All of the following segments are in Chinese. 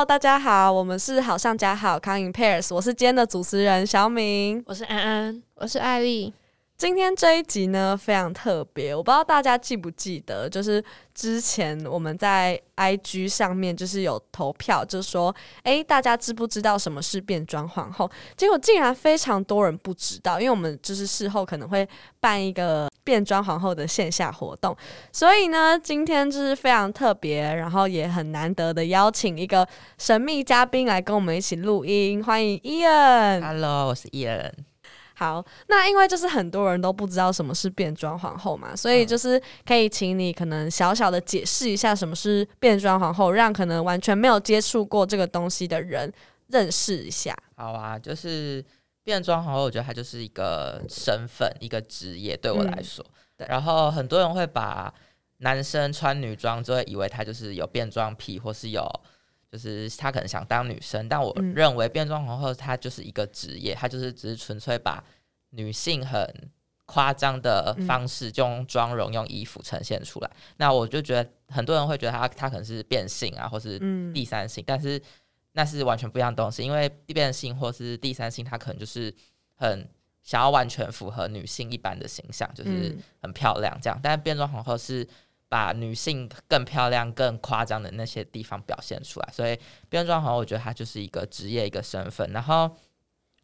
Hello，大家好，我们是好上加好康 in pairs，我是今天的主持人小敏，我是安安，我是艾丽。今天这一集呢非常特别，我不知道大家记不记得，就是之前我们在 IG 上面就是有投票，就是说，诶，大家知不知道什么是变装皇后？结果竟然非常多人不知道，因为我们就是事后可能会办一个变装皇后的线下活动，所以呢，今天就是非常特别，然后也很难得的邀请一个神秘嘉宾来跟我们一起录音，欢迎伊恩。Hello，我是伊恩。好，那因为就是很多人都不知道什么是变装皇后嘛，所以就是可以请你可能小小的解释一下什么是变装皇后，让可能完全没有接触过这个东西的人认识一下。好啊，就是变装皇后，我觉得它就是一个身份、一个职业，对我来说。对。然后很多人会把男生穿女装，就会以为他就是有变装癖，或是有就是他可能想当女生。但我认为变装皇后它就是一个职业，它就是只是纯粹把女性很夸张的方式，就用妆容、用衣服呈现出来。那我就觉得很多人会觉得他他可能是变性啊，或是第三性，但是那是完全不一样东西。因为变性或是第三性，他可能就是很想要完全符合女性一般的形象，就是很漂亮这样。但是变装皇后是把女性更漂亮、更夸张的那些地方表现出来。所以变装皇后，我觉得它就是一个职业、一个身份。然后。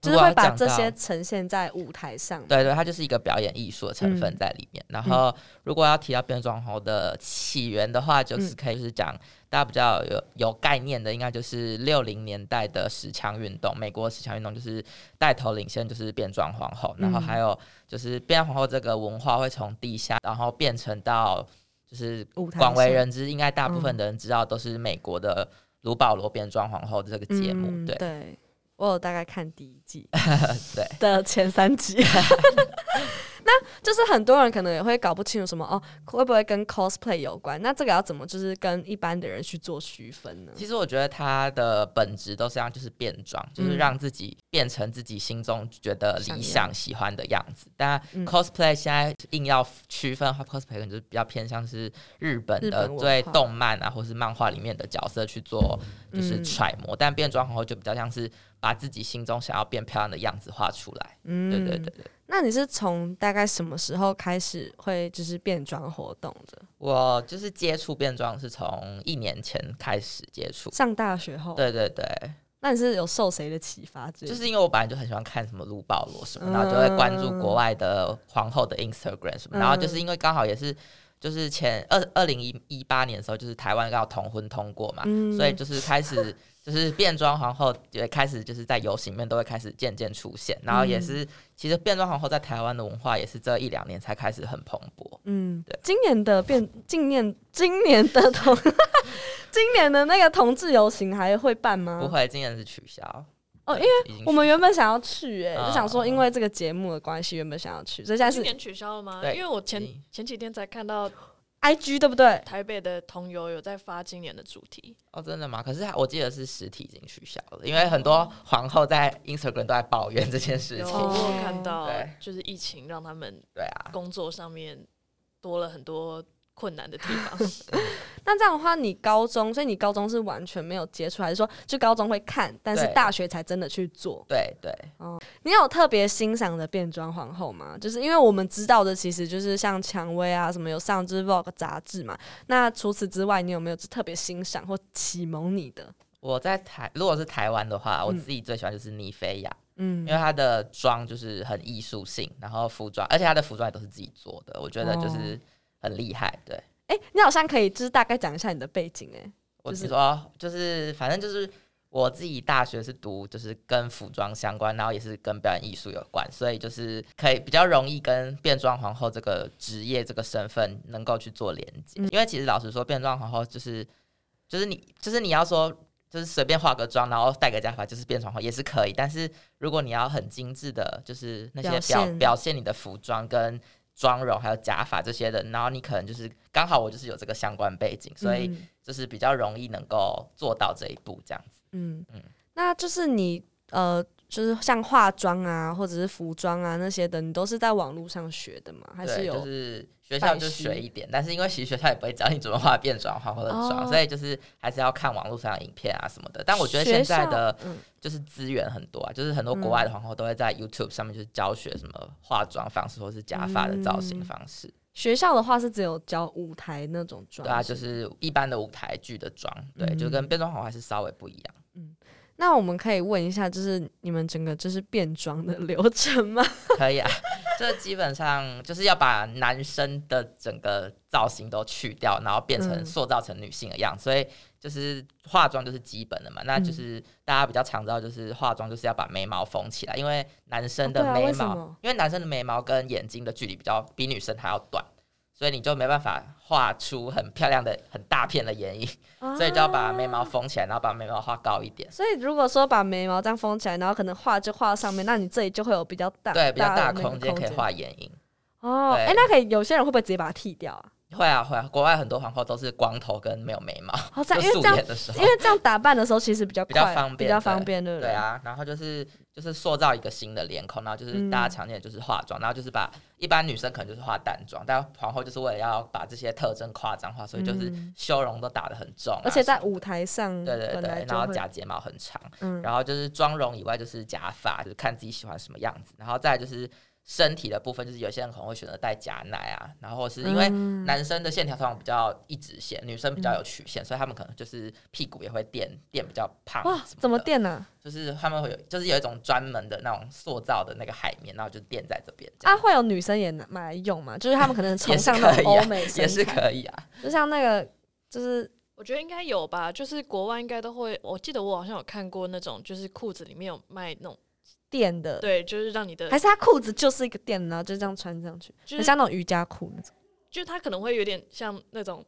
就是会把这些呈现在舞台上，对对，它就是一个表演艺术的成分在里面。然后，如果要提到变装皇后的起源的话，就是可以是讲大家比较有有概念的，应该就是六零年代的十强运动，美国十强运动就是带头领先，就是变装皇后。然后还有就是变装皇后这个文化会从地下，然后变成到就是广为人知，应该大部分的人知道都是美国的卢保罗变装皇后的这个节目，对。我有大概看第一季，对的前三集，那就是很多人可能也会搞不清楚什么哦，会不会跟 cosplay 有关？那这个要怎么就是跟一般的人去做区分呢？其实我觉得它的本质都是样，就是变装，就是让自己变成自己心中觉得理想、喜欢的样子。但 cosplay 现在硬要区分的话，cosplay 可能就是比较偏向是日本的对动漫啊，或是漫画里面的角色去做，就是揣摩。但变装皇后就比较像是。把自己心中想要变漂亮的样子画出来。嗯，对对对对。那你是从大概什么时候开始会就是变装活动的？我就是接触变装是从一年前开始接触，上大学后。对对对。那你是有受谁的启发？就是因为我本来就很喜欢看什么卢保罗什么，然后就会关注国外的皇后的 Instagram 什么，然后就是因为刚好也是就是前二二零一一八年的时候，就是台湾刚好同婚通过嘛，所以就是开始。就是变装皇后也开始就是在游行里面都会开始渐渐出现，然后也是其实变装皇后在台湾的文化也是这一两年才开始很蓬勃。嗯，对。今年的变，今年今年的同，今年的那个同志游行还会办吗？不会，今年是取消。哦，因为我们原本想要去，哎，就想说因为这个节目的关系，原本想要去，所以现在是今年取消了吗？因为我前前几天才看到。I G 对不对？台北的同游有在发今年的主题哦，真的吗？可是我记得是实体已经取消了，因为很多皇后在 Instagram 都在抱怨这件事情。我看到，就是疫情让他们对啊工作上面多了很多。困难的地方。那这样的话，你高中，所以你高中是完全没有接触，还是说就高中会看，但是大学才真的去做？对对。哦，你有特别欣赏的变装皇后吗？就是因为我们知道的，其实就是像蔷薇啊，什么有上之 Vogue 杂志嘛。那除此之外，你有没有特别欣赏或启蒙你的？我在台，如果是台湾的话，我自己最喜欢就是妮菲亚，嗯，因为她的妆就是很艺术性，然后服装，而且她的服装也都是自己做的，我觉得就是。很厉害，对。哎，你好像可以就是大概讲一下你的背景，哎，我是说，就是反正就是我自己大学是读就是跟服装相关，然后也是跟表演艺术有关，所以就是可以比较容易跟变装皇后这个职业这个身份能够去做连接。因为其实老实说，变装皇后就是就是你就是你要说就是随便化个妆，然后戴个假发就是变装皇后也是可以，但是如果你要很精致的，就是那些表表现你的服装跟。妆容还有假发这些的，然后你可能就是刚好我就是有这个相关背景，所以就是比较容易能够做到这一步这样子。嗯嗯，那就是你呃就是像化妆啊，或者是服装啊那些的，你都是在网络上学的吗？还是有？就是学校就学一点，但是因为其实学校也不会教你怎么化变装、化或者妆，所以就是还是要看网络上的影片啊什么的。但我觉得现在的就是资源很多啊，就是很多国外的皇后都会在 YouTube 上面就是教学什么化妆方式或是假发的造型方式。学校的话是只有教舞台那种妆，对啊，就是一般的舞台剧的妆，对，就跟变装皇后还是稍微不一样。嗯，那我们可以问一下，就是你们整个就是变装的 流程吗？可以啊，这基本上就是要把男生的整个造型都去掉，然后变成塑造成女性的样子，所以就是化妆就是基本的嘛。那就是大家比较常知道，就是化妆就是要把眉毛缝起来，因为男生的眉毛，因为男生的眉毛跟眼睛的距离比较比女生还要短。所以你就没办法画出很漂亮的很大片的眼影，所以就要把眉毛封起来，然后把眉毛画高一点。所以如果说把眉毛这样封起来，然后可能画就画上面，那你这里就会有比较大对比较大的空间可以画眼影。哦，哎，那可以有些人会不会直接把它剃掉啊？会啊会啊，国外很多皇后都是光头跟没有眉毛。好在因为这样，因为这样打扮的时候其实比较比较方便，比较方便，对不对？对啊，然后就是就是塑造一个新的脸孔，然后就是大家常见的就是化妆，然后就是把一般女生可能就是化淡妆，但皇后就是为了要把这些特征夸张化，所以就是修容都打的很重，而且在舞台上，对对对，然后假睫毛很长，嗯，然后就是妆容以外就是假发，就是看自己喜欢什么样子，然后再就是。身体的部分就是有些人可能会选择戴假奶啊，然后是因为男生的线条通常比较一直线，女生比较有曲线，所以他们可能就是屁股也会垫垫比较胖。哇，怎么垫呢？就是他们会有，就是有一种专门的那种塑造的那个海绵，然后就垫在这边。啊，会有女生也买来用吗？就是他们可能崇尚那种 欧美也是可以啊。就像那个，就是我觉得应该有吧，就是国外应该都会。我记得我好像有看过那种，就是裤子里面有卖那种。垫的，对，就是让你的，还是他裤子就是一个垫，然后就这样穿上去，很像那种瑜伽裤那种。就它可能会有点像那种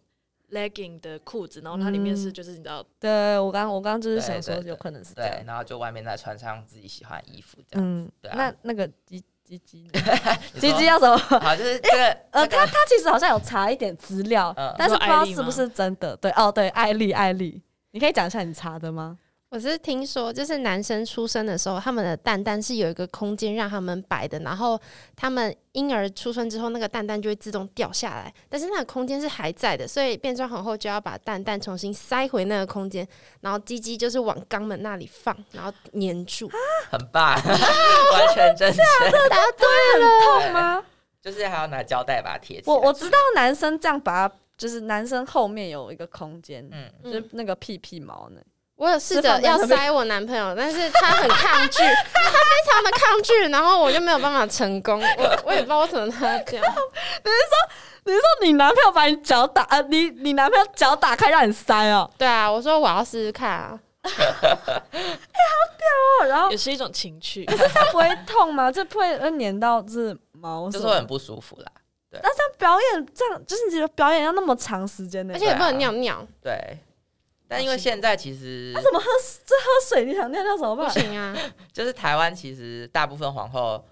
legging 的裤子，然后它里面是就是你知道，对我刚我刚刚就是想说有可能是对，然后就外面再穿上自己喜欢的衣服这样子。对，那那个鸡鸡鸡 鸡鸡要什么？好，就是这个呃，他他其实好像有查一点资料，但是不知道是不是真的。对哦，对，艾丽艾丽，你可以讲一下你查的吗？我是听说，就是男生出生的时候，他们的蛋蛋是有一个空间让他们摆的，然后他们婴儿出生之后，那个蛋蛋就会自动掉下来，但是那个空间是还在的，所以变装皇后就要把蛋蛋重新塞回那个空间，然后鸡鸡就是往肛门那里放，然后粘住，很棒，完全正确，答对了，痛吗？就是还要拿胶带把它贴起来。我我知道男生这样把它，就是男生后面有一个空间，嗯，就是那个屁屁毛呢。我有试着要塞我男朋友，但是他很抗拒，他非常的抗拒，然后我就没有办法成功。我我也不知道为什么他这样。你是说你是说你男朋友把你脚打呃，你你男朋友脚打开让你塞哦？对啊，我说我要试试看啊。哎，好屌哦！然后也是一种情趣，可是他不会痛吗？这不会粘到是毛，就是很不舒服啦。对，那这样表演这样就是你觉得表演要那么长时间的，而且也不能尿尿。对。但因为现在其实，他怎么喝这喝水？你想尿尿怎么办？不行啊！就是台湾其实大部分皇后，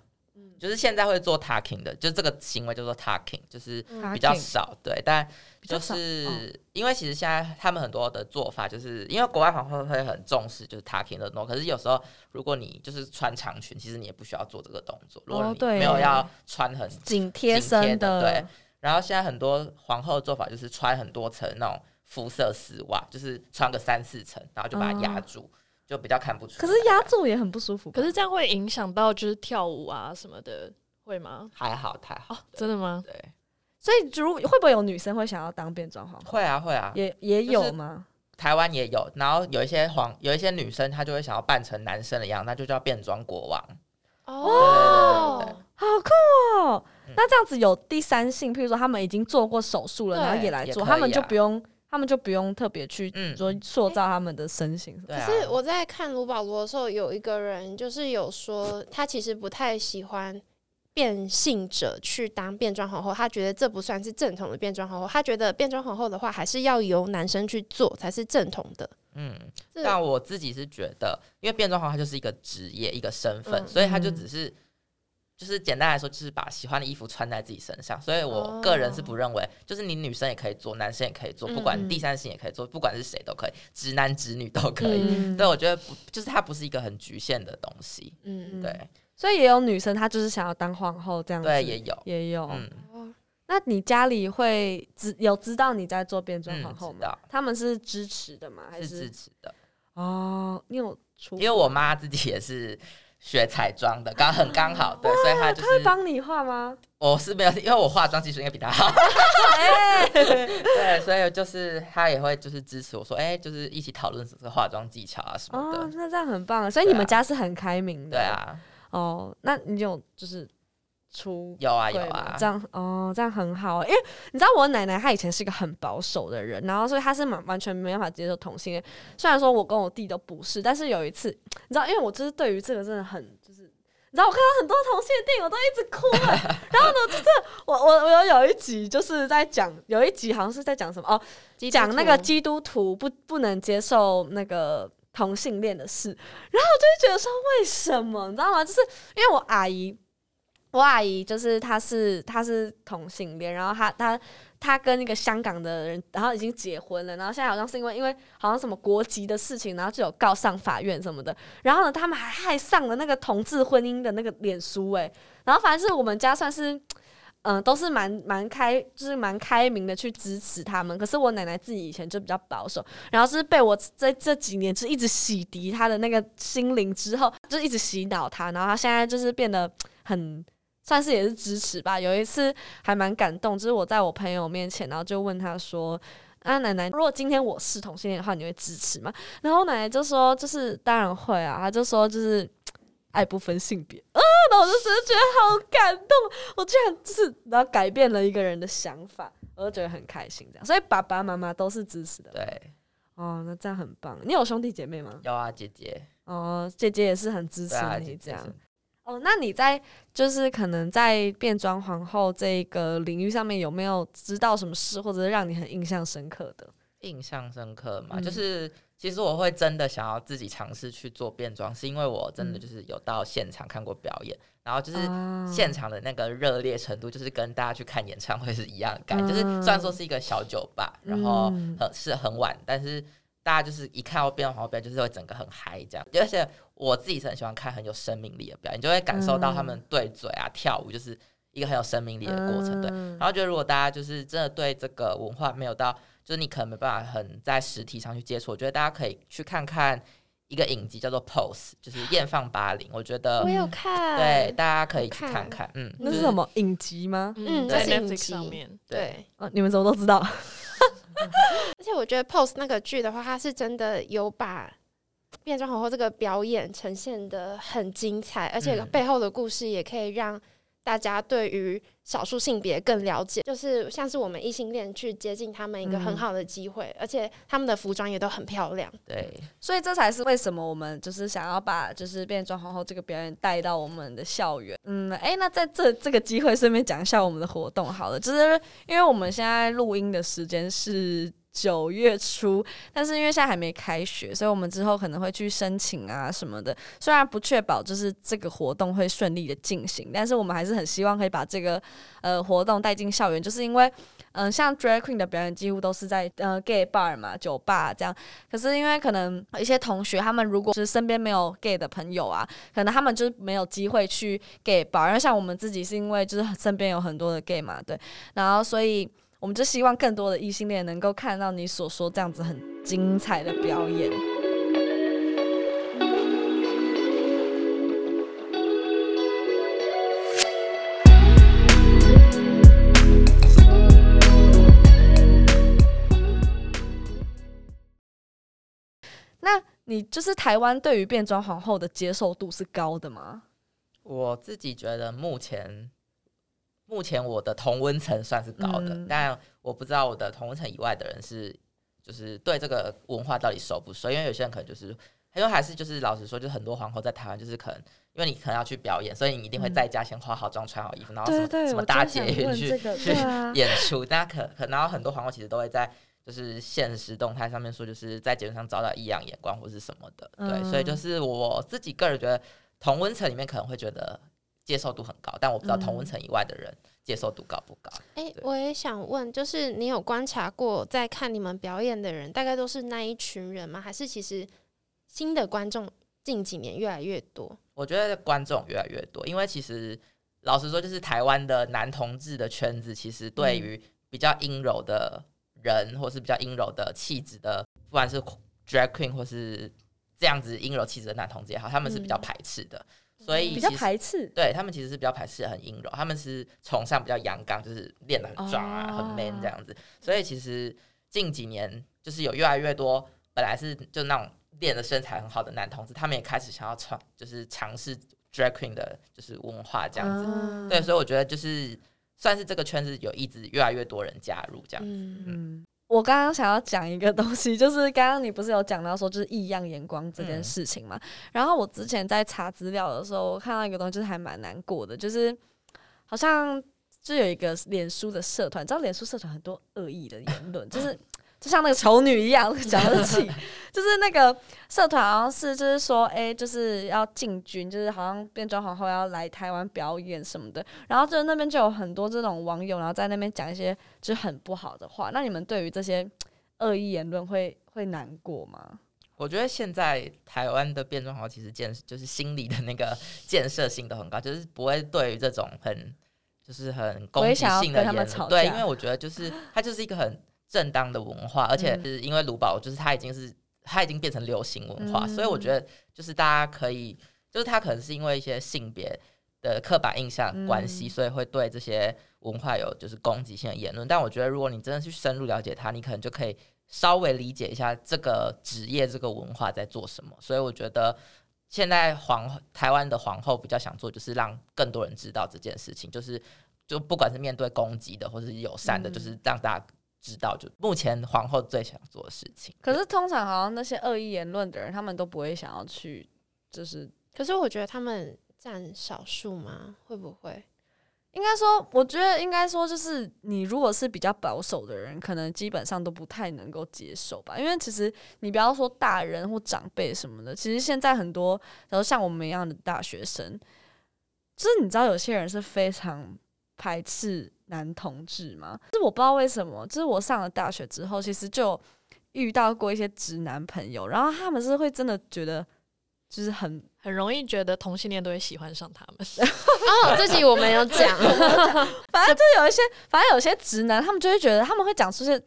就是现在会做 talking 的，就这个行为叫做 talking，就是比较少。对，但就是因为其实现在他们很多的做法，就是因为国外皇后会很重视就是 talking 的多，可是有时候如果你就是穿长裙，其实你也不需要做这个动作。如果你没有要穿很紧贴身的，对。然后现在很多皇后的做法就是穿很多层那种。肤色丝袜就是穿个三四层，然后就把它压住，就比较看不出。可是压住也很不舒服。可是这样会影响到就是跳舞啊什么的，会吗？还好，太好。真的吗？对。所以，如会不会有女生会想要当变装皇后？会啊，会啊，也也有吗？台湾也有。然后有一些皇，有一些女生她就会想要扮成男生的样，那就叫变装国王。哦，好酷哦！那这样子有第三性，譬如说他们已经做过手术了，然后也来做，他们就不用，他们就不用特别去说塑造他们的身形。可是我在看卢保罗的时候，有一个人就是有说，他其实不太喜欢变性者去当变装皇后，他觉得这不算是正统的变装皇后，他觉得变装皇后的话，还是要由男生去做才是正统的。嗯，但我自己是觉得，因为变装皇后就是一个职业，一个身份，所以他就只是。就是简单来说，就是把喜欢的衣服穿在自己身上。所以我个人是不认为，就是你女生也可以做，男生也可以做，不管第三性也可以做，不管是谁都可以，直男直女都可以。对，我觉得不，就是它不是一个很局限的东西。嗯，对。所以也有女生，她就是想要当皇后这样子。对，也有，也有。嗯，那你家里会知有知道你在做变装皇后吗？他们是支持的吗？还是支持的？哦，你有出？因为我妈自己也是。学彩妆的，刚很刚好，对，所以他就是。他会帮你画吗？我是没有，因为我化妆技术应该比他好。对，所以就是他也会就是支持我说，哎，就是一起讨论这个化妆技巧啊什么的。哦，那这样很棒，所以你们家是很开明的。对啊。哦，那你有就是。出有啊有啊，这样哦，这样很好。因为你知道我奶奶她以前是一个很保守的人，然后所以她是完完全没办法接受同性恋。虽然说我跟我弟都不是，但是有一次，你知道，因为我就是对于这个真的很就是，你知道我看到很多同性恋电影我都一直哭。然后呢，就是我我我有有一集就是在讲，有一集好像是在讲什么哦，讲那个基督徒不不能接受那个同性恋的事。然后我就觉得说为什么，你知道吗？就是因为我阿姨。我阿姨就是她是她是同性恋，然后她她她跟那个香港的人，然后已经结婚了，然后现在好像是因为因为好像什么国籍的事情，然后就有告上法院什么的，然后呢，他们还害上了那个同志婚姻的那个脸书诶，然后反正是我们家算是嗯都是蛮蛮开，就是蛮开明的去支持他们，可是我奶奶自己以前就比较保守，然后是被我在这几年就一直洗涤她的那个心灵之后，就一直洗脑她，然后她现在就是变得很。算是也是支持吧。有一次还蛮感动，就是我在我朋友面前，然后就问他说：“啊，奶奶，如果今天我是同性恋的话，你会支持吗？”然后奶奶就说：“就是当然会啊。”他就说：“就是爱不分性别。”啊，那我就真的觉得好感动，我居然就是然后改变了一个人的想法，我就觉得很开心。这样，所以爸爸妈妈都是支持的。对，哦，那这样很棒。你有兄弟姐妹吗？有啊，姐姐。哦，姐姐也是很支持你这样。哦，那你在就是可能在变装皇后这个领域上面有没有知道什么事，或者是让你很印象深刻的？印象深刻嘛，就是其实我会真的想要自己尝试去做变装，是因为我真的就是有到现场看过表演，然后就是现场的那个热烈程度，就是跟大家去看演唱会是一样的感觉。就是虽然说是一个小酒吧，然后很是很晚，但是。大家就是一看到变装皇后表演，就是会整个很嗨这样。而且我自己是很喜欢看很有生命力的表演，就会感受到他们对嘴啊、跳舞，就是一个很有生命力的过程。对，然后觉得如果大家就是真的对这个文化没有到，就是你可能没办法很在实体上去接触，我觉得大家可以去看看一个影集叫做《Pose》，就是艳放八零。我觉得我有看，对，大家可以去看看。嗯，那是什么影集吗？嗯，在 Netflix 上面。对，啊，你们怎么都知道？而且我觉得《Pose》那个剧的话，它是真的有把变装皇后这个表演呈现的很精彩，而且背后的故事也可以让大家对于少数性别更了解，就是像是我们异性恋去接近他们一个很好的机会，而且他们的服装也都很漂亮。对，所以这才是为什么我们就是想要把就是变装皇后这个表演带到我们的校园。嗯，哎，那在这这个机会顺便讲一下我们的活动好了，就是因为我们现在录音的时间是。九月初，但是因为现在还没开学，所以我们之后可能会去申请啊什么的。虽然不确保就是这个活动会顺利的进行，但是我们还是很希望可以把这个呃活动带进校园。就是因为嗯，像 Drag Queen 的表演几乎都是在呃 Gay Bar 嘛，酒吧这样。可是因为可能一些同学他们如果是身边没有 Gay 的朋友啊，可能他们就是没有机会去 Gay Bar。因为像我们自己是因为就是身边有很多的 Gay 嘛，对，然后所以。我们就希望更多的异性恋能够看到你所说这样子很精彩的表演。那你就是台湾对于变装皇后的接受度是高的吗？我自己觉得目前。目前我的同温层算是高的，但我不知道我的同温层以外的人是就是对这个文化到底熟不熟？因为有些人可能就是，因为还是就是老实说，就很多皇后在台湾就是可能，因为你可能要去表演，所以你一定会在家先化好妆、穿好衣服，然后什么什么搭捷运去去演出。大家可可然后很多皇后其实都会在就是现实动态上面说，就是在节目上遭到异样眼光或是什么的。对，所以就是我自己个人觉得同温层里面可能会觉得。接受度很高，但我不知道同温层以外的人接受度高不高。哎，我也想问，就是你有观察过在看你们表演的人，大概都是那一群人吗？还是其实新的观众近几年越来越多？我觉得观众越来越多，因为其实老实说，就是台湾的男同志的圈子，其实对于比较阴柔的人，或是比较阴柔的气质的，不管是 drag queen 或是这样子阴柔气质的男同志也好，他们是比较排斥的。所以比较排斥，对他们其实是比较排斥，很阴柔，他们是崇尚比较阳刚，就是练得很壮啊，很 man 这样子。所以其实近几年就是有越来越多本来是就那种练的身材很好的男同志，他们也开始想要尝，就是尝试 drag queen 的，就是文化这样子。对，所以我觉得就是算是这个圈子有一直越来越多人加入这样子。嗯。我刚刚想要讲一个东西，就是刚刚你不是有讲到说就是异样眼光这件事情嘛？然后我之前在查资料的时候，我看到一个东西，就是还蛮难过的，就是好像就有一个脸书的社团，知道脸书社团很多恶意的言论，就是。就像那个 丑女一样 讲得起，就是那个社团好像是就是说，哎，就是要进军，就是好像变装皇后要来台湾表演什么的，然后就那边就有很多这种网友，然后在那边讲一些就是很不好的话。那你们对于这些恶意言论会会难过吗？我觉得现在台湾的变装皇后其实建就是心理的那个建设性都很高，就是不会对于这种很就是很攻击性的言论，对，因为我觉得就是它就是一个很。正当的文化，而且是因为卢宝，就是它已经是它已经变成流行文化，所以我觉得就是大家可以，就是他可能是因为一些性别的刻板印象关系，所以会对这些文化有就是攻击性的言论。但我觉得，如果你真的去深入了解它，你可能就可以稍微理解一下这个职业、这个文化在做什么。所以我觉得现在皇台湾的皇后比较想做，就是让更多人知道这件事情，就是就不管是面对攻击的，或者是友善的，就是让大家。知道就目前皇后最想做的事情，可是通常好像那些恶意言论的人，他们都不会想要去，就是，可是我觉得他们占少数吗？会不会？应该说，我觉得应该说，就是你如果是比较保守的人，可能基本上都不太能够接受吧。因为其实你不要说大人或长辈什么的，其实现在很多，然后像我们一样的大学生，就是你知道，有些人是非常排斥。男同志吗？就是我不知道为什么，就是我上了大学之后，其实就遇到过一些直男朋友，然后他们是会真的觉得，就是很很容易觉得同性恋都会喜欢上他们。哦，这集我没有讲，反正就有一些，反正有些直男，他们就会觉得他们会讲出些。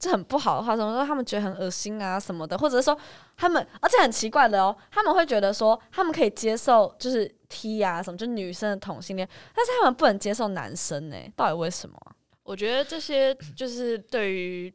这很不好的话，什么说他们觉得很恶心啊什么的，或者是说他们，而且很奇怪的哦，他们会觉得说他们可以接受就是 T 啊什么，就女生的同性恋，但是他们不能接受男生呢？到底为什么？我觉得这些就是对于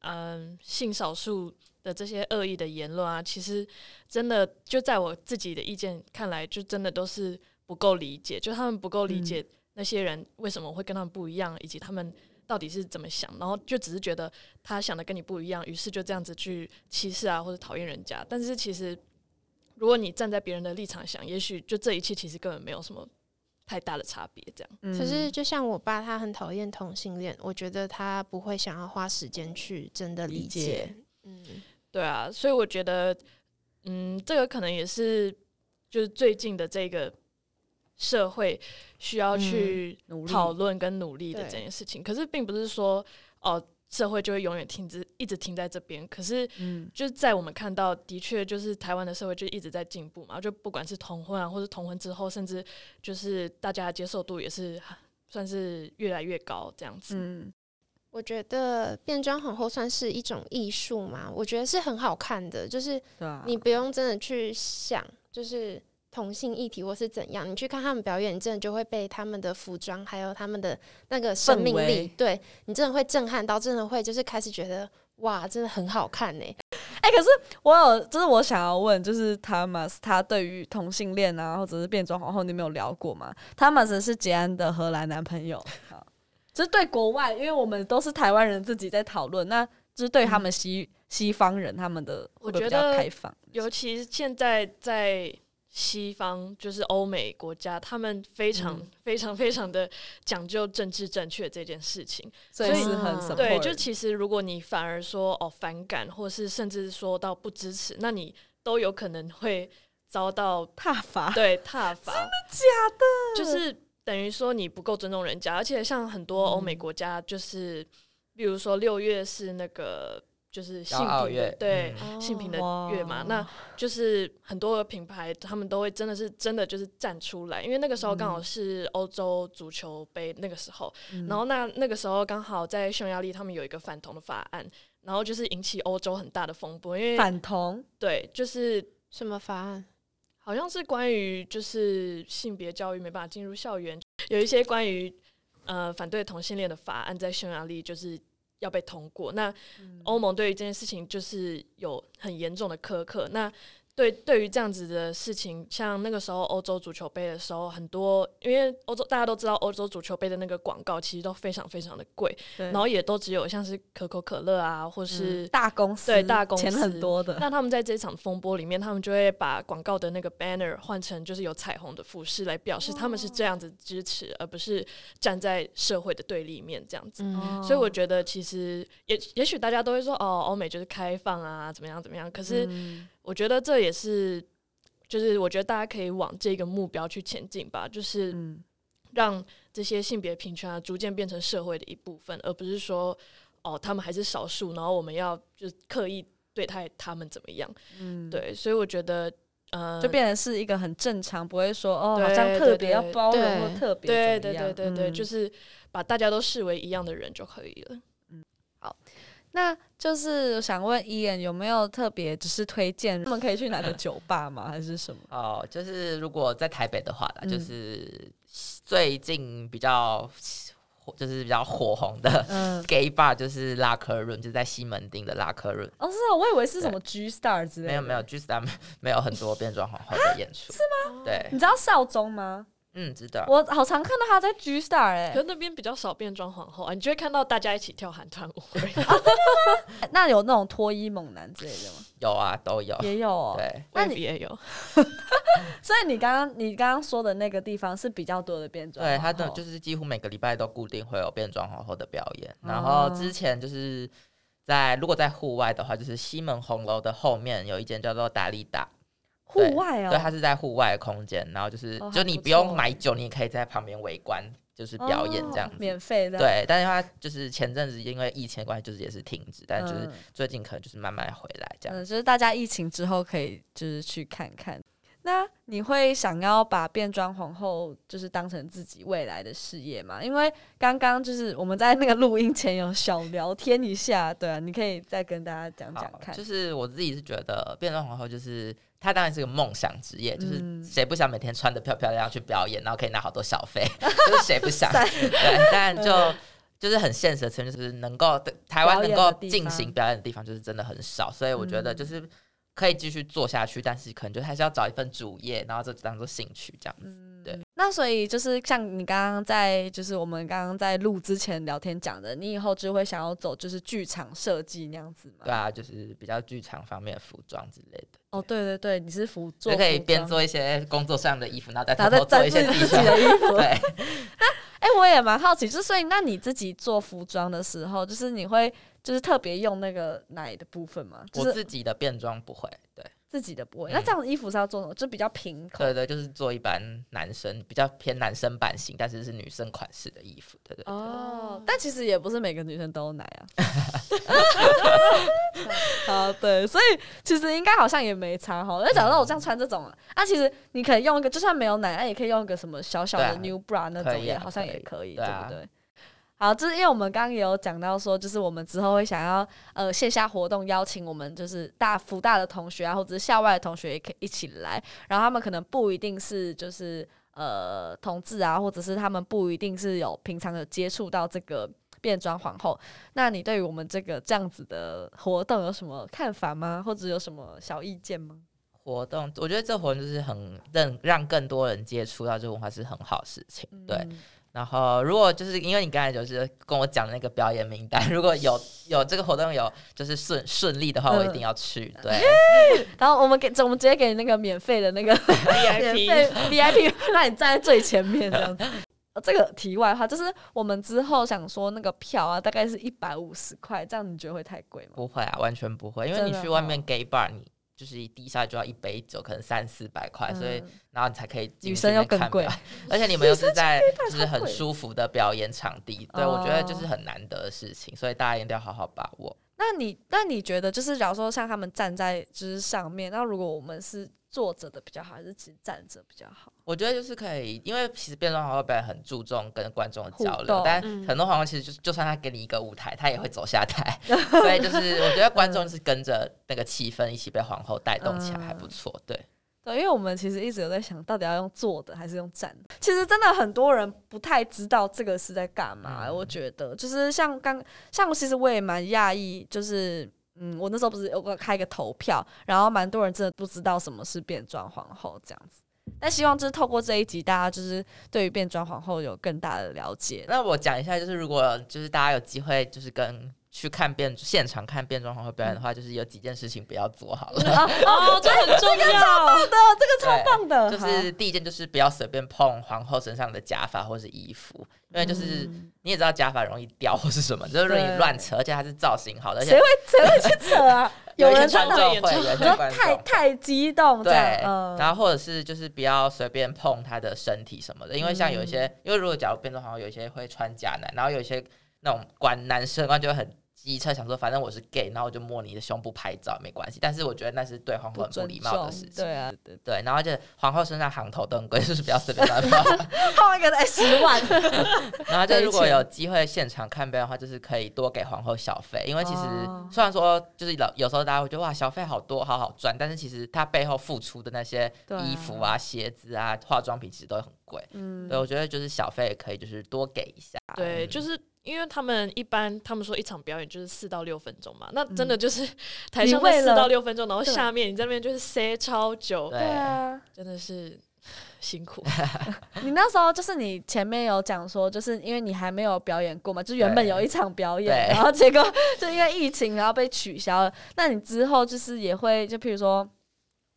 嗯性少数的这些恶意的言论啊，其实真的就在我自己的意见看来，就真的都是不够理解，就他们不够理解那些人为什么会跟他们不一样，以及他们。到底是怎么想？然后就只是觉得他想的跟你不一样，于是就这样子去歧视啊，或者讨厌人家。但是其实，如果你站在别人的立场想，也许就这一切其实根本没有什么太大的差别。这样，可是就像我爸，他很讨厌同性恋，我觉得他不会想要花时间去真的理解。嗯，对啊，所以我觉得，嗯，这个可能也是就是最近的这个。社会需要去讨论跟努力的这件事情，可是并不是说哦，社会就会永远停止，一直停在这边。可是，嗯，就是在我们看到，的确就是台湾的社会就一直在进步嘛。就不管是同婚啊，或者同婚之后，甚至就是大家接受度也是算是越来越高这样子。嗯，我觉得变装皇后算是一种艺术嘛，我觉得是很好看的，就是你不用真的去想，就是。同性议题或是怎样，你去看他们表演，你真的就会被他们的服装还有他们的那个生命力，对你真的会震撼到，真的会就是开始觉得哇，真的很好看呢。哎，可是我有，就是我想要问，就是 Thomas 他对于同性恋啊，或者是变装皇后，你没有聊过吗？Thomas 是杰安的荷兰男朋友，好，就是对国外，因为我们都是台湾人自己在讨论，那就是对他们西西方人他们的，我觉得开放，尤其现在在。西方就是欧美国家，他们非常非常非常的讲究政治正确这件事情，所以是很对。就其实如果你反而说哦反感，或是甚至说到不支持，那你都有可能会遭到踏伐，对踏伐，真的假的？就是等于说你不够尊重人家，而且像很多欧美嗯国家，就是比如说六月是那个就是性平的对。嗯性平的哇月嘛，那就是很多的品牌，他们都会真的是真的就是站出来，因为那个时候刚好是欧洲足球杯那个时候，嗯然后那那个时候刚好在匈牙利他们有一个反同的法案，然后就是引起欧洲很大的风波，因为反同，对，就是什么法案？好像是关于就是性别教育没办法进入校园，有一些关于呃反对同性恋的法案在匈牙利就是要被通过。那欧盟对于这件事情就是有很严重的苛刻。那对对于这样子的事情，像那个时候欧洲足球杯的时候，很多因为欧洲大家都知道欧洲足球杯的那个广告其实都非常非常的贵，对然后也都只有像是可口可乐啊，或是嗯大公司，对大公司钱很多的，那他们在这场风波里面，他们就会把广告的那个 banner 换成就是有彩虹的服饰，来表示他们是这样子支持，而不是站在社会的对立面这样子。嗯，所以我觉得其实也也许大家都会说哦，欧美就是开放啊，怎么样怎么样。可是嗯我觉得这也是，就是我觉得大家可以往这个目标去前进吧，就是嗯让这些性别平权啊逐渐变成社会的一部分，而不是说哦他们还是少数，然后我们要就是刻意对待他们怎么样。嗯，对，所以我觉得，呃，就变成是一个很正常，不会说哦，好像特别要包容或特别对对对对对，嗯就是把大家都视为一样的人就可以了。那就是想问伊恩有没有特别只是推荐他们可以去哪个 酒吧吗？还是什么？哦，就是如果在台北的话啦，就嗯是最近比较就是比较火红的嗯，gay bar 就是拉克润，就是在西门町的拉克润。哦，是哦，我以为是什么 G Star 之类的。没有没有 g Star 没有很多变装皇后的演出，是吗？对你，知道少宗吗？嗯，知道。我好常看到他在 G Star 哎、可是那边比较少变装皇后啊，你就会看到大家一起跳韩团舞。那有那种脱衣猛男之类的吗？有啊，都有。也有哦。对，那你也有，所以你刚刚你刚刚说的那个地方是比较多的变装对，他的就是几乎每个礼拜都固定会有变装皇后的表演。然哦后之前就是在如果在户外的话，就是西门红楼的后面有一间叫做达利达，户外哦。对，它是在户外的空间，然后就是、哦就你不用买酒，你也可以在旁边围观，就是表演这样子。哦免费的。对，但是它就是前阵子因为疫情的关系，就是也是停止，但就是嗯最近可能就是慢慢回来这样。嗯，就是大家疫情之后可以就是去看看。那你会想要把变装皇后就是当成自己未来的事业吗？因为刚刚就是我们在那个录音前有小聊天一下，对啊，你可以再跟大家讲讲看。就是我自己是觉得变装皇后就是它当然是个梦想职业，就是嗯谁不想每天穿的漂漂亮亮去表演，然后可以拿好多小费，就是谁不想？对，但就。就是很现实的层面，就是能够台湾能够进行表演的地方，就是真的很少，所以我觉得嗯就是可以继续做下去，但是可能就还是要找一份主业，然后就当做兴趣这样子。对那所以就是像你刚刚在就是我们刚刚在录之前聊天讲的，你以后就会想要走就是剧场设计那样子吗？对啊，就是比较剧场方面的服装之类的，哦，对对对，你是服做就可以边做一些工作上的衣服，然后再偷偷做一些再自己的衣服。对，哎、我也蛮好奇，就是所以那你自己做服装的时候，就是你会就是特别用那个奶的部分吗？就是我自己的变装不会，对自己的不会。嗯那这样的衣服是要做什么？就比较平口。对对，就是做一般男生比较偏男生版型，但是是女生款式的衣服，对对对。哦，但其实也不是每个女生都有奶啊。好，对，所以其实应该好像也没差哈。那假如我这样穿这种啊，啊，其实你可以用一个，就算没有奶，那也可以用一个什么小小的 new bra 那种，也好像也可以，对可以对啊不对？好，就是因为我们刚刚也有讲到说，就是我们之后会想要呃线下活动邀请我们就是大福大的同学啊，或者是校外的同学也可以一起来，然后他们可能不一定是就是呃同志啊，或者是他们不一定是有平常有接触到这个变装皇后。那你对于我们这个这样子的活动有什么看法吗？或者有什么小意见吗？活动，我觉得这活动就是很让让更多人接触到这个文化是很好的事情，对。嗯然后，如果就是因为你刚才就是跟我讲那个表演名单，如果有有这个活动有就是顺顺利的话，我一定要去。对，然后我们给我们直接给你那个免费的那个 免 VIP 费 VIP，让你站在最前面这样子。呃这个题外话，就是我们之后想说那个票啊，大概是一百五十块，这样你觉得会太贵吗？不会啊，完全不会，因为你去外面哦 gay bar，你就是一滴下就要一杯酒，可能三四百块，所以嗯然后你才可以进女生要更贵而且你们又是 在就是很舒服的表演场地，对我觉得就哦是很难得的事情，所以大家一定要好好把握。那你那你觉得，就是假如说像他们站在就是上面，那如果我们是坐着的比较好，还是其实站着比较好？我觉得就是可以，因为其实变装皇后表演很注重跟观众的交流，但嗯很多皇后其实就就算他给你一个舞台，他也会走下台，所以就是我觉得观众是跟着那个气氛一起被皇后带动起来，还不错。对，对，因为我们其实一直有在想到底要用坐的还是用站的。其实真的很多人不太知道这个是在干嘛。嗯我觉得就是像刚像其实我也蛮讶异，就是嗯，我那时候不是有个开个投票，然后蛮多人真的不知道什么是变装皇后这样子。但希望就是透过这一集，大家就是对于变装皇后有更大的了解。那我讲一下，就是如果就是大家有机会，就是跟去看变现场看变装皇后表演的话，就是有几件事情不要做好了。哦，这很重要。的，这个超棒的，就是第一件就是不要随便碰皇后身上的假发或是衣服，因为就是你也知道假发容易掉或是什么，就是容易乱扯，而且它是造型好的，而且谁会谁会去扯啊？有人真的观众会，有一些观众。太太激动，对，嗯然后或者是就是不要随便碰她的身体什么的，因为像有一些，嗯因为如果假如变装皇后有一些会穿假男，然后有一些那种管男生官就很机车，想说反正我是 gay，然后我就摸你的胸部拍照没关系，但是我觉得那是对皇后很不尊礼貌的事情。对啊，对，对，然后而且皇后身上行头都很贵，就是不要随便乱碰。后一个才十万，然后就如果有机会现场看表演的话，就是可以多给皇后小费，因为其实哦虽然说就是有有时候大家会觉得哇小费好多好好赚，但是其实她背后付出的那些衣服啊、鞋子啊、化妆品其实都很贵。嗯对，我觉得就是小费也可以就是多给一下。对，嗯就是因为他们一般他们说一场表演就是四到六分钟嘛，那嗯真的就是 台上在四到六分钟，然后下面你在那边就是塞超久，对对啊。真的是 辛苦。你那时候就是你前面有讲说，就是因为你还没有表演过嘛，就原本有一场表演，然后结果 就因为疫情，然后被取消了。那你之后就是也会，就譬如说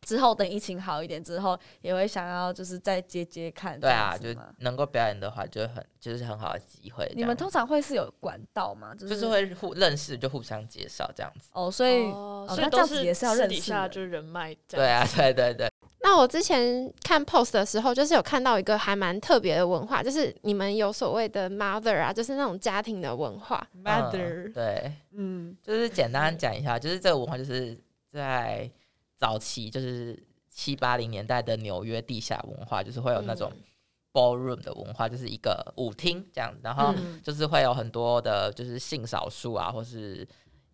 之后等疫情好一点之后，也会想要就是再接接看。对啊，就能够表演的话，就很就是很好的机会。你们通常会是有管道吗？就就是是会互认识，就互相介绍这样子。哦，所以所以都子也是要私认识人底下就是人脉这对啊。对对对，那我之前看 post 的时候，就是有看到一个还蛮特别的文化，就是你们有所谓的 mother 啊，就是那种家庭的文化。嗯 mother，对，嗯就是简单讲一下，就是这个文化就是在早期，就是七八零年代的纽约地下文化，就是会有那种嗯 ballroom 的文化，就是一个舞厅这样，然后嗯就是会有很多的，就是性少数啊，或是。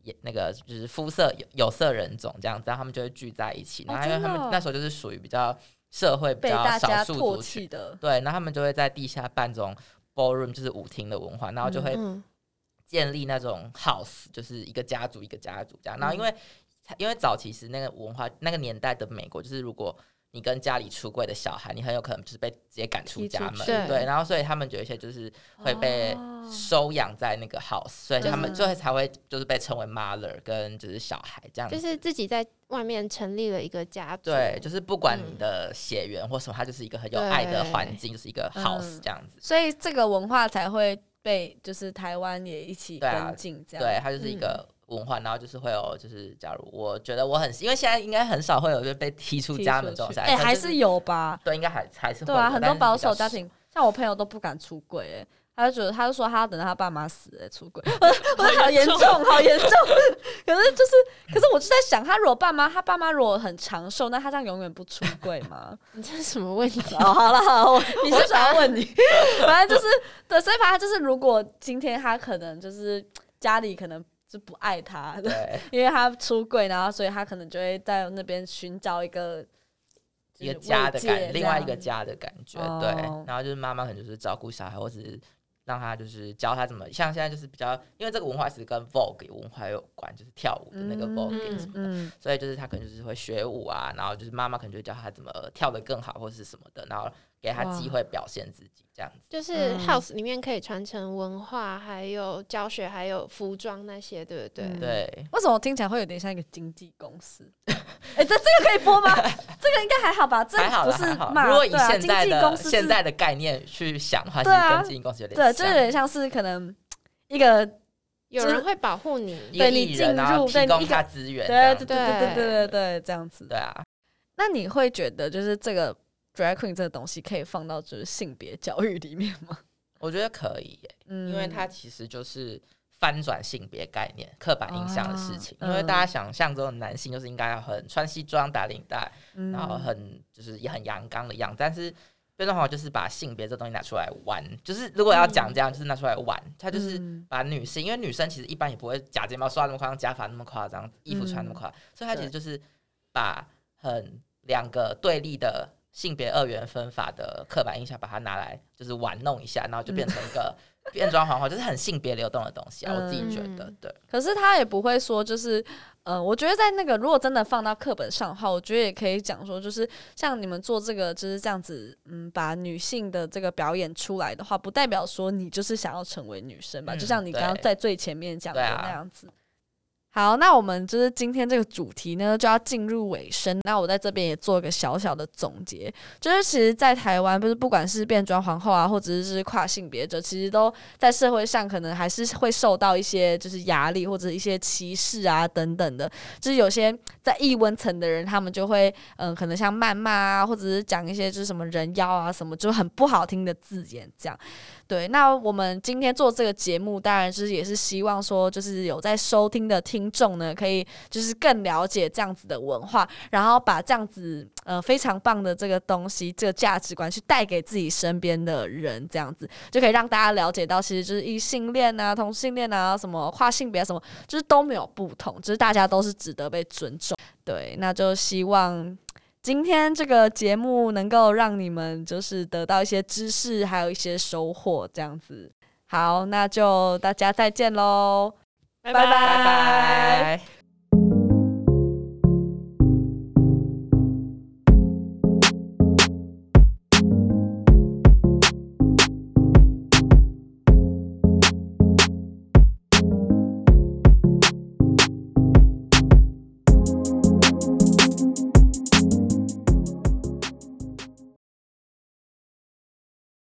也那个就是肤色有有色人种这样子，然后他们就会聚在一起，哦然后因为他们那时候就是属于比较社会比较少数族群，的，对，然后他们就会在地下办这种 ballroom，就是舞厅的文化，然后就会嗯，建立那种 house，就是一个家族一个家族这样。然后因为、因为早期是那个文化那个年代的美国，就是如果你跟家里出柜的小孩，你很有可能就是被直接赶出家门，对对。然后所以他们有一些就是会被哦收养在那个 house，所以他们嗯就会才会就是被称为 mother 跟就是小孩这样子。就是自己在外面成立了一个家族。对，就是不管你嗯的血缘或什么，它就是一个很有爱的环境，就是一个嗯 house 这样子。所以这个文化才会被就是台湾也一起对啊跟进，这样对，它就是一个文化，然后就是会有，就是假如我觉得我很，因为现在应该很少会有就被踢出家门这种事，哎、还是有吧？对，应该还还是会对啊，很多保守家庭，像我朋友都不敢出柜，哎，他就觉得他就说他要等到他爸妈死哎出轨，我我说好严重，好严重。可是就是，可是我就在想，他如果爸妈，他爸妈如果很长寿，那他这样永远不出柜吗？你 这是什么问题？哦，好了好了，我我想要问你，反正就是对，所以反正就是，如果今天他可能就是家里可能就不爱他，对 因为他出柜，然后所以他可能就会在那边寻找一个一个家的感，另外一个家。的感觉，哦对。然后就是妈妈可能就是照顾小孩，或者是让他就是教他怎么，像现在就是比较，因为这个文化其实跟 Vogue 文化有关，就是跳舞的那个嗯 Vogue 什么的，嗯，所以就是他可能就是会学舞啊，然后就是妈妈可能就会教他怎么跳得更好，或是什么的，然后给他机会表现自己这样子。就是嗯 house 里面可以传承文化，还有教学，还有服装那些，对不对？嗯对，为什么听起来会有点像一个经纪公司？哎、这这个可以播吗？这个应该还好吧？这还好不是如果以现在的、经纪公司现在的概念去想的话，其对啊实跟经纪公司有点对，像。就有点像是可能一个有人会保护你。对你进入对你一个提供他资源这对，对对对对对对对，这样子。对啊，那你会觉得就是这个 drag queen 这个东西可以放到就是性别教育里面吗？我觉得可以耶，嗯因为它其实就是翻转性别概念、刻板印象的事情。啊因为大家想象中的男性就是应该要很穿西装、打领带，嗯然后很就是也很阳刚的样子，但是。变装皇后就是把性别这东西拿出来玩，就是如果要讲这样，就是拿出来玩，他就是嗯把女性，因为女生其实一般也不会假睫毛刷那么夸张，假发那么夸张，衣服穿那么嗯夸张，所以他其实就是把很两个对立的性别二元分法的刻板印象，把它拿来就是玩弄一下，然后就变成一个 变装皇后，就是很性别流动的东西啊。我自己觉得嗯，对，可是他也不会说，就是，呃，我觉得在那个如果真的放到课本上的话，我觉得也可以讲说，就是像你们做这个就是这样子，嗯，把女性的这个表演出来的话，不代表说你就是想要成为女生吧？嗯就像你刚刚在最前面讲的那样子。好，那我们就是今天这个主题呢，就要进入尾声。那我在这边也做一个小小的总结，就是其实，在台湾，不是不管是变装皇后啊，或者是跨性别者，其实都在社会上可能还是会受到一些就是压力或者一些歧视啊等等的。就是有些在异温层的人，他们就会嗯、可能像谩骂啊，或者是讲一些就是什么人妖啊什么，就很不好听的字眼这样。对，那我们今天做这个节目，当然就是也是希望说，就是有在收听的听众呢，可以就是更了解这样子的文化，然后把这样子呃非常棒的这个东西、这个价值观去带给自己身边的人，这样子就可以让大家了解到，其实就是异性恋啊、同性恋啊、什么跨性别啊什么，就是都没有不同，就是大家都是值得被尊重。对，那就希望。今天这个节目能够让你们就是得到一些知识，还有一些收获，这样子。好，那就大家再见喽。拜拜拜拜。